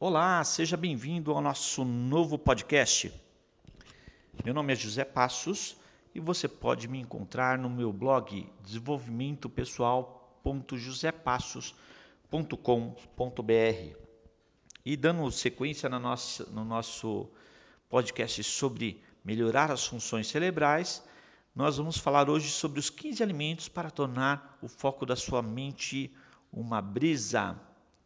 Olá, seja bem-vindo ao nosso novo podcast. Meu nome é José Passos e você pode me encontrar no meu blog desenvolvimentopessoal.josepassos.com.br. E dando sequência no nosso, no nosso podcast sobre melhorar as funções cerebrais, nós vamos falar hoje sobre os 15 alimentos para tornar o foco da sua mente uma brisa.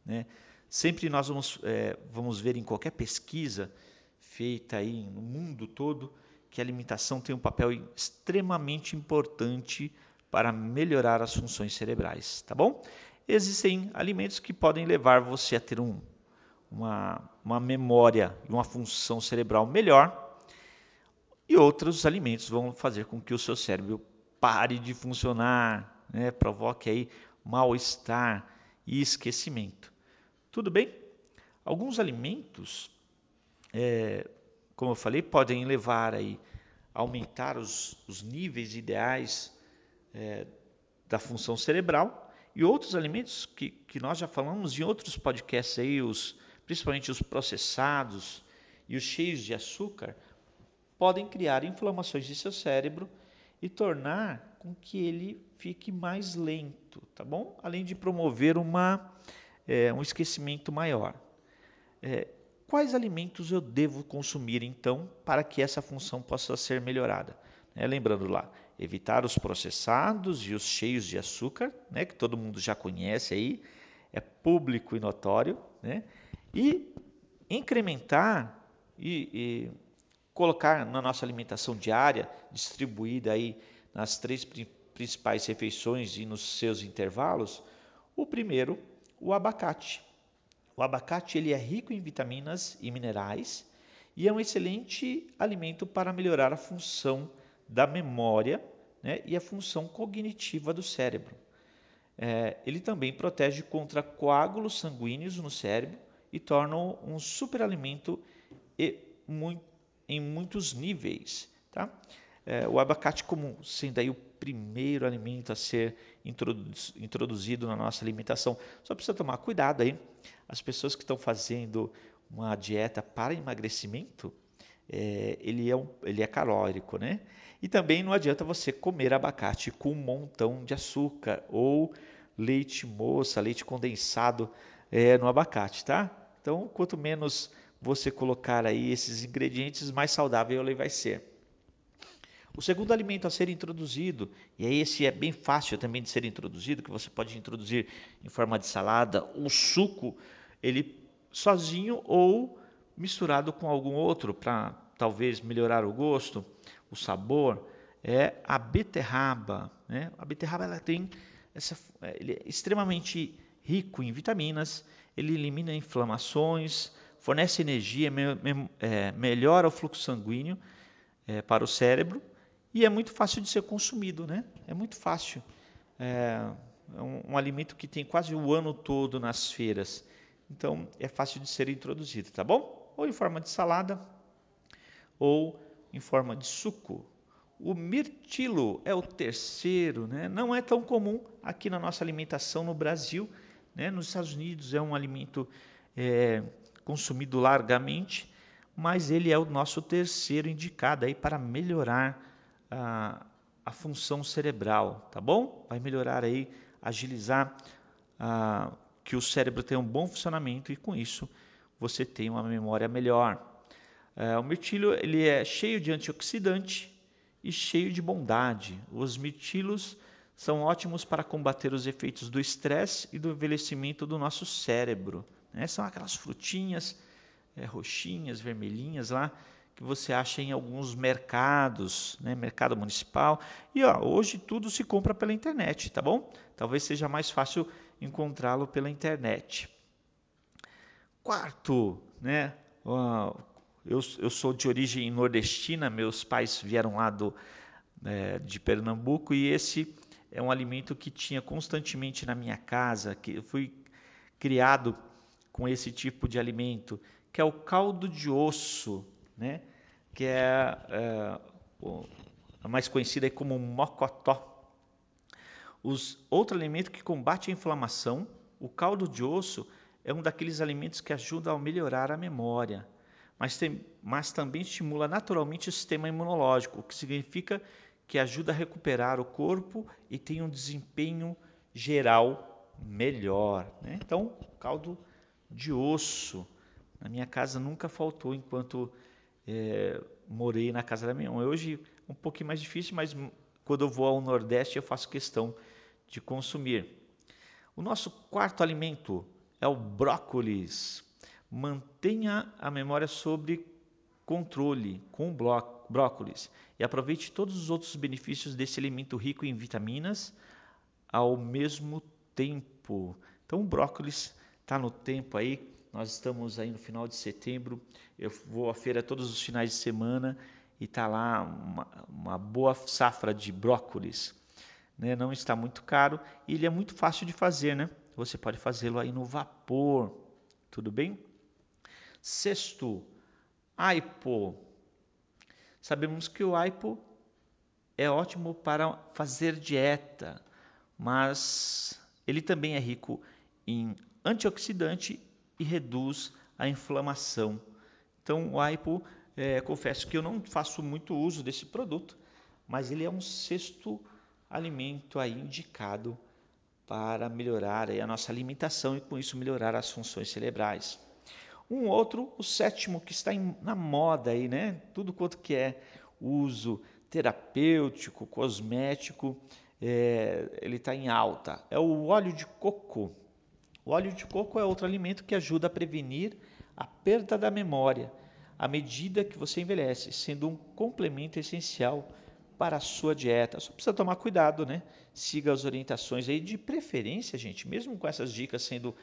Né? Sempre nós vamos, é, vamos ver em qualquer pesquisa feita aí no mundo todo que a alimentação tem um papel extremamente importante para melhorar as funções cerebrais, tá bom? Existem alimentos que podem levar você a ter um, uma, uma memória e uma função cerebral melhor, e outros alimentos vão fazer com que o seu cérebro pare de funcionar, né? provoque aí mal-estar e esquecimento. Tudo bem? Alguns alimentos, é, como eu falei, podem levar aí a aumentar os, os níveis ideais é, da função cerebral e outros alimentos que, que nós já falamos em outros podcasts aí, os, principalmente os processados e os cheios de açúcar, podem criar inflamações de seu cérebro e tornar com que ele fique mais lento, tá bom? Além de promover uma é, um esquecimento maior. É, quais alimentos eu devo consumir então para que essa função possa ser melhorada? É, lembrando lá, evitar os processados e os cheios de açúcar, né, que todo mundo já conhece aí, é público e notório, né, e incrementar e, e colocar na nossa alimentação diária, distribuída aí nas três principais refeições e nos seus intervalos, o primeiro o abacate. O abacate ele é rico em vitaminas e minerais e é um excelente alimento para melhorar a função da memória né, e a função cognitiva do cérebro. É, ele também protege contra coágulos sanguíneos no cérebro e torna um superalimento e, muito, em muitos níveis. Tá? É, o abacate como sendo aí o primeiro alimento a ser introduzido na nossa alimentação. Só precisa tomar cuidado aí. As pessoas que estão fazendo uma dieta para emagrecimento, é, ele, é um, ele é calórico, né? E também não adianta você comer abacate com um montão de açúcar ou leite moça, leite condensado é, no abacate, tá? Então, quanto menos você colocar aí esses ingredientes, mais saudável ele vai ser. O segundo alimento a ser introduzido, e aí esse é bem fácil também de ser introduzido, que você pode introduzir em forma de salada, o suco, ele sozinho ou misturado com algum outro para talvez melhorar o gosto, o sabor, é a beterraba. Né? A beterraba ela tem essa, é, ele é extremamente rico em vitaminas, ele elimina inflamações, fornece energia, me, me, é, melhora o fluxo sanguíneo é, para o cérebro e é muito fácil de ser consumido, né? É muito fácil. É um, um alimento que tem quase o ano todo nas feiras. Então, é fácil de ser introduzido, tá bom? Ou em forma de salada, ou em forma de suco. O mirtilo é o terceiro, né? não é tão comum aqui na nossa alimentação no Brasil. Né? Nos Estados Unidos é um alimento é, consumido largamente, mas ele é o nosso terceiro indicado aí para melhorar a, a função cerebral, tá bom? Vai melhorar aí, agilizar a, que o cérebro tenha um bom funcionamento e com isso você tem uma memória melhor. É, o mirtilo ele é cheio de antioxidante e cheio de bondade. Os mirtilos são ótimos para combater os efeitos do estresse e do envelhecimento do nosso cérebro. Né? São aquelas frutinhas é, roxinhas, vermelhinhas lá que você acha em alguns mercados, né, mercado municipal. E ó, hoje tudo se compra pela internet, tá bom? Talvez seja mais fácil encontrá-lo pela internet. Quarto, né? eu, eu sou de origem nordestina, meus pais vieram lá do, é, de Pernambuco e esse é um alimento que tinha constantemente na minha casa, que eu fui criado com esse tipo de alimento, que é o caldo de osso né? que é, é a mais conhecida como mocotó. Os, outro alimento que combate a inflamação, o caldo de osso é um daqueles alimentos que ajuda a melhorar a memória, mas, tem, mas também estimula naturalmente o sistema imunológico, o que significa que ajuda a recuperar o corpo e tem um desempenho geral melhor. Né? Então, caldo de osso. Na minha casa nunca faltou enquanto é, morei na casa da minha mãe. Hoje um pouquinho mais difícil, mas quando eu vou ao Nordeste eu faço questão de consumir. O nosso quarto alimento é o brócolis. Mantenha a memória sobre controle com o brócolis e aproveite todos os outros benefícios desse alimento rico em vitaminas ao mesmo tempo. Então o brócolis está no tempo aí. Nós estamos aí no final de setembro. Eu vou à feira todos os finais de semana e está lá uma, uma, boa safra de brócolis. Né? Não está muito caro e ele é muito fácil de fazer, né? Você pode fazê-lo aí no vapor, tudo bem? Sexto, aipo. Sabemos que o aipo é ótimo para fazer dieta, mas ele também é rico em antioxidante e reduz a inflamação. Então, o aipo é, confesso que eu não faço muito uso desse produto, mas ele é um sexto alimento aí indicado para melhorar a nossa alimentação e com isso melhorar as funções cerebrais. Um outro, o sétimo, que está em, na moda aí, né? Tudo quanto que é uso terapêutico, cosmético, é, ele está em alta. É o óleo de coco. O óleo de coco é outro alimento que ajuda a prevenir a perda da memória à medida que você envelhece, sendo um complemento essencial para a sua dieta. Só precisa tomar cuidado, né? Siga as orientações aí de preferência, gente, mesmo com essas dicas sendo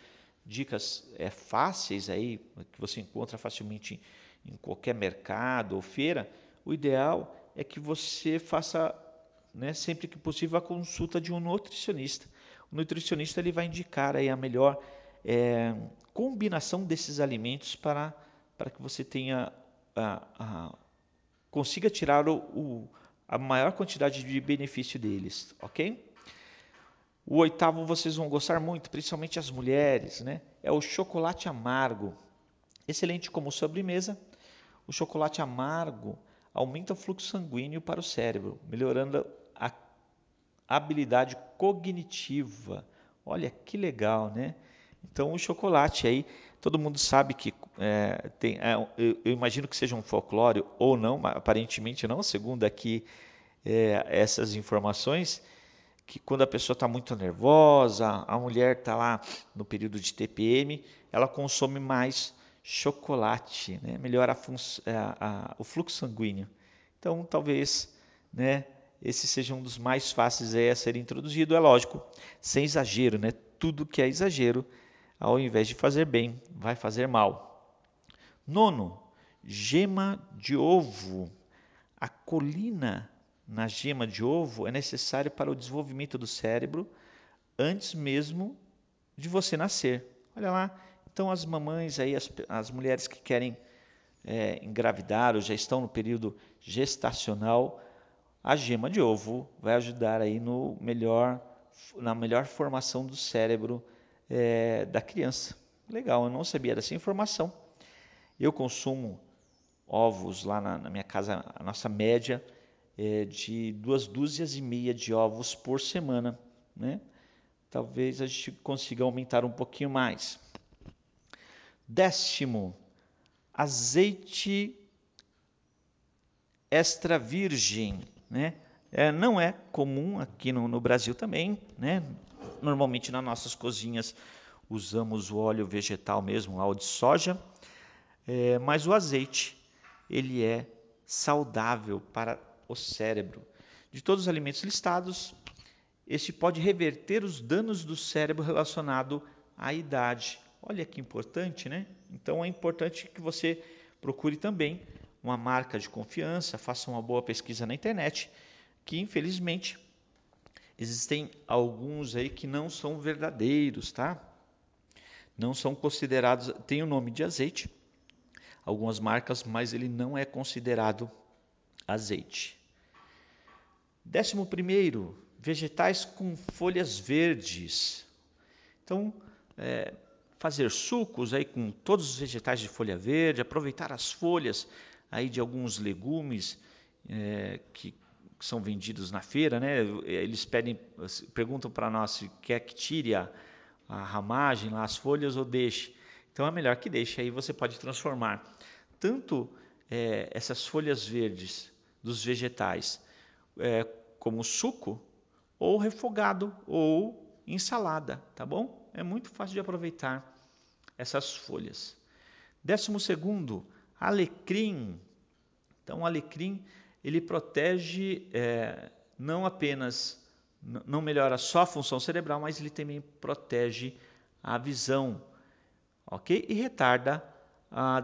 dicas é, fáceis aí, que você encontra facilmente em qualquer mercado ou feira, o ideal é que você faça, né, sempre que possível, a consulta de um nutricionista. O nutricionista ele vai indicar aí a melhor é, combinação desses alimentos para para que você tenha a, a, consiga tirar o, o, a maior quantidade de benefício deles, ok? O oitavo vocês vão gostar muito, principalmente as mulheres, né? É o chocolate amargo. Excelente como sobremesa. O chocolate amargo aumenta o fluxo sanguíneo para o cérebro, melhorando habilidade cognitiva. Olha que legal, né? Então o chocolate aí Todo mundo sabe que é, tem, é, eu, eu, imagino que seja um folclore ou não, aparentemente não, segundo aqui é, essas informações, que quando a pessoa está muito nervosa, a mulher está lá no período de TPM, ela consome mais chocolate, né? melhora a, é, a, a, o fluxo sanguíneo. Então, talvez, né, esse seja um dos mais fáceis a ser introduzido, é lógico, sem exagero, né? Tudo que é exagero ao invés de fazer bem, vai fazer mal. Nono, gema de ovo. A colina na gema de ovo é necessária para o desenvolvimento do cérebro antes mesmo de você nascer. Olha lá, então as mamães aí, as, as mulheres que querem é, engravidar ou já estão no período gestacional, a gema de ovo vai ajudar aí no melhor, na melhor formação do cérebro é, da criança. Legal, eu não sabia dessa informação. Eu consumo ovos lá na, na minha casa, a nossa média é de duas dúzias e meia de ovos por semana. Né? Talvez a gente consiga aumentar um pouquinho mais. Décimo, azeite extra virgem, né? É, não é comum aqui no, no Brasil também, né? Normalmente nas nossas cozinhas usamos o óleo vegetal mesmo, óleo de soja, é, mas o azeite ele é saudável para o cérebro. De todos os alimentos listados, este pode reverter os danos do cérebro relacionado à idade. Olha que importante, né? Então é importante que você procure também uma marca de confiança, faça uma boa pesquisa na internet, que infelizmente existem alguns aí que não são verdadeiros, tá? Não são considerados, tem o nome de azeite, algumas marcas, mas ele não é considerado azeite. Décimo primeiro, vegetais com folhas verdes. Então, é, fazer sucos aí com todos os vegetais de folha verde, aproveitar as folhas aí de alguns legumes é, que são vendidos na feira, né? Eles pedem, perguntam para nós se quer que tire a, a ramagem, lá, as folhas ou deixe. Então é melhor que deixe. Aí você pode transformar tanto é, essas folhas verdes dos vegetais é, como suco ou refogado ou ensalada, tá bom? É muito fácil de aproveitar essas folhas. Décimo segundo, alecrim. Então, o alecrim ele protege é, não apenas, não melhora só a função cerebral, mas ele também protege a visão, ok? E retarda a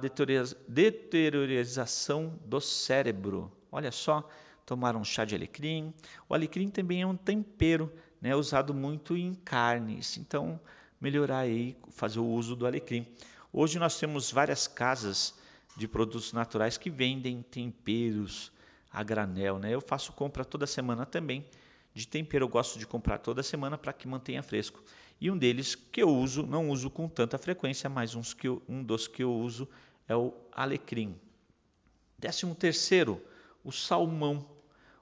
deteriorização do cérebro. Olha só, tomar um chá de alecrim. O alecrim também é um tempero, né, usado muito em carnes. Então, melhorar aí, fazer o uso do alecrim. Hoje nós temos várias casas de produtos naturais que vendem temperos a granel, né? Eu faço compra toda semana também de tempero, eu gosto de comprar toda semana para que mantenha fresco. E um deles que eu uso, não uso com tanta frequência, mas uns que eu, um dos que eu uso é o alecrim. Décimo terceiro, o salmão.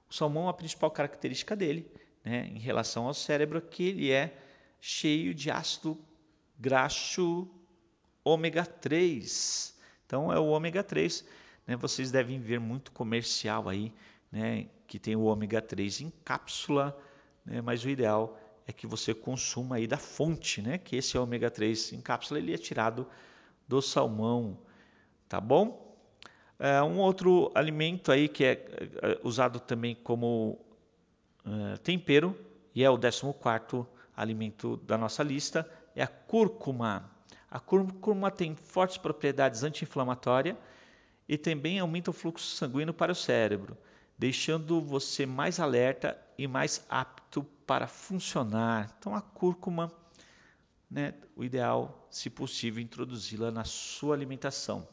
O salmão, a principal característica dele, né, em relação ao cérebro, é que ele é cheio de ácido graxo ômega 3. Então é o ômega 3. Né, vocês devem ver muito comercial aí, né, que tem o ômega 3 em cápsula, né, mas o ideal é que você consuma aí da fonte, né, que esse ômega 3 em cápsula ele é tirado do salmão, tá bom? É, um outro alimento aí que é, é usado também como é, tempero e é o 14 alimento da nossa lista é a cúrcuma. A cúrcuma tem fortes propriedades anti-inflamatórias e também aumenta o fluxo sanguíneo para o cérebro, deixando você mais alerta e mais apto para funcionar. Então a cúrcuma, né, o ideal, se possível, introduzi-la na sua alimentação.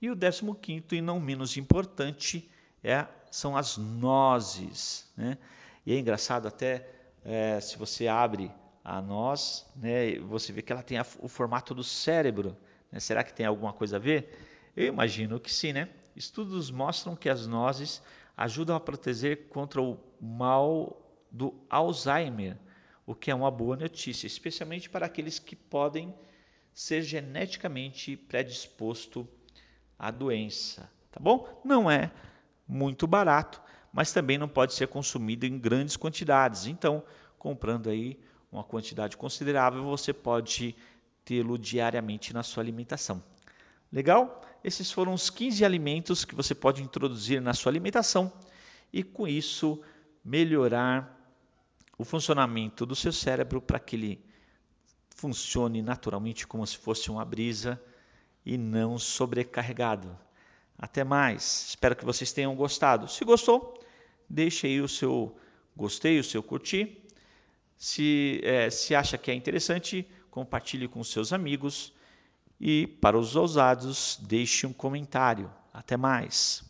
E o décimo quinto e não menos importante é, são as nozes. Né? E é engraçado até é, se você abre a noz, né, você vê que ela tem a, o formato do cérebro. Né? Será que tem alguma coisa a ver? Eu imagino que sim, né? Estudos mostram que as nozes ajudam a proteger contra o mal do Alzheimer, o que é uma boa notícia, especialmente para aqueles que podem ser geneticamente predispostos a doença, tá bom? Não é muito barato, mas também não pode ser consumido em grandes quantidades. Então, comprando aí uma quantidade considerável, você pode tê-lo diariamente na sua alimentação. Legal? Esses foram os 15 alimentos que você pode introduzir na sua alimentação e com isso melhorar o funcionamento do seu cérebro para que ele funcione naturalmente como se fosse uma brisa e não sobrecarregado. Até mais. Espero que vocês tenham gostado. Se gostou, deixe aí o seu gostei, o seu curtir. Se, é, se acha que é interessante, compartilhe com seus amigos. E para os ousados, deixe um comentário. Até mais.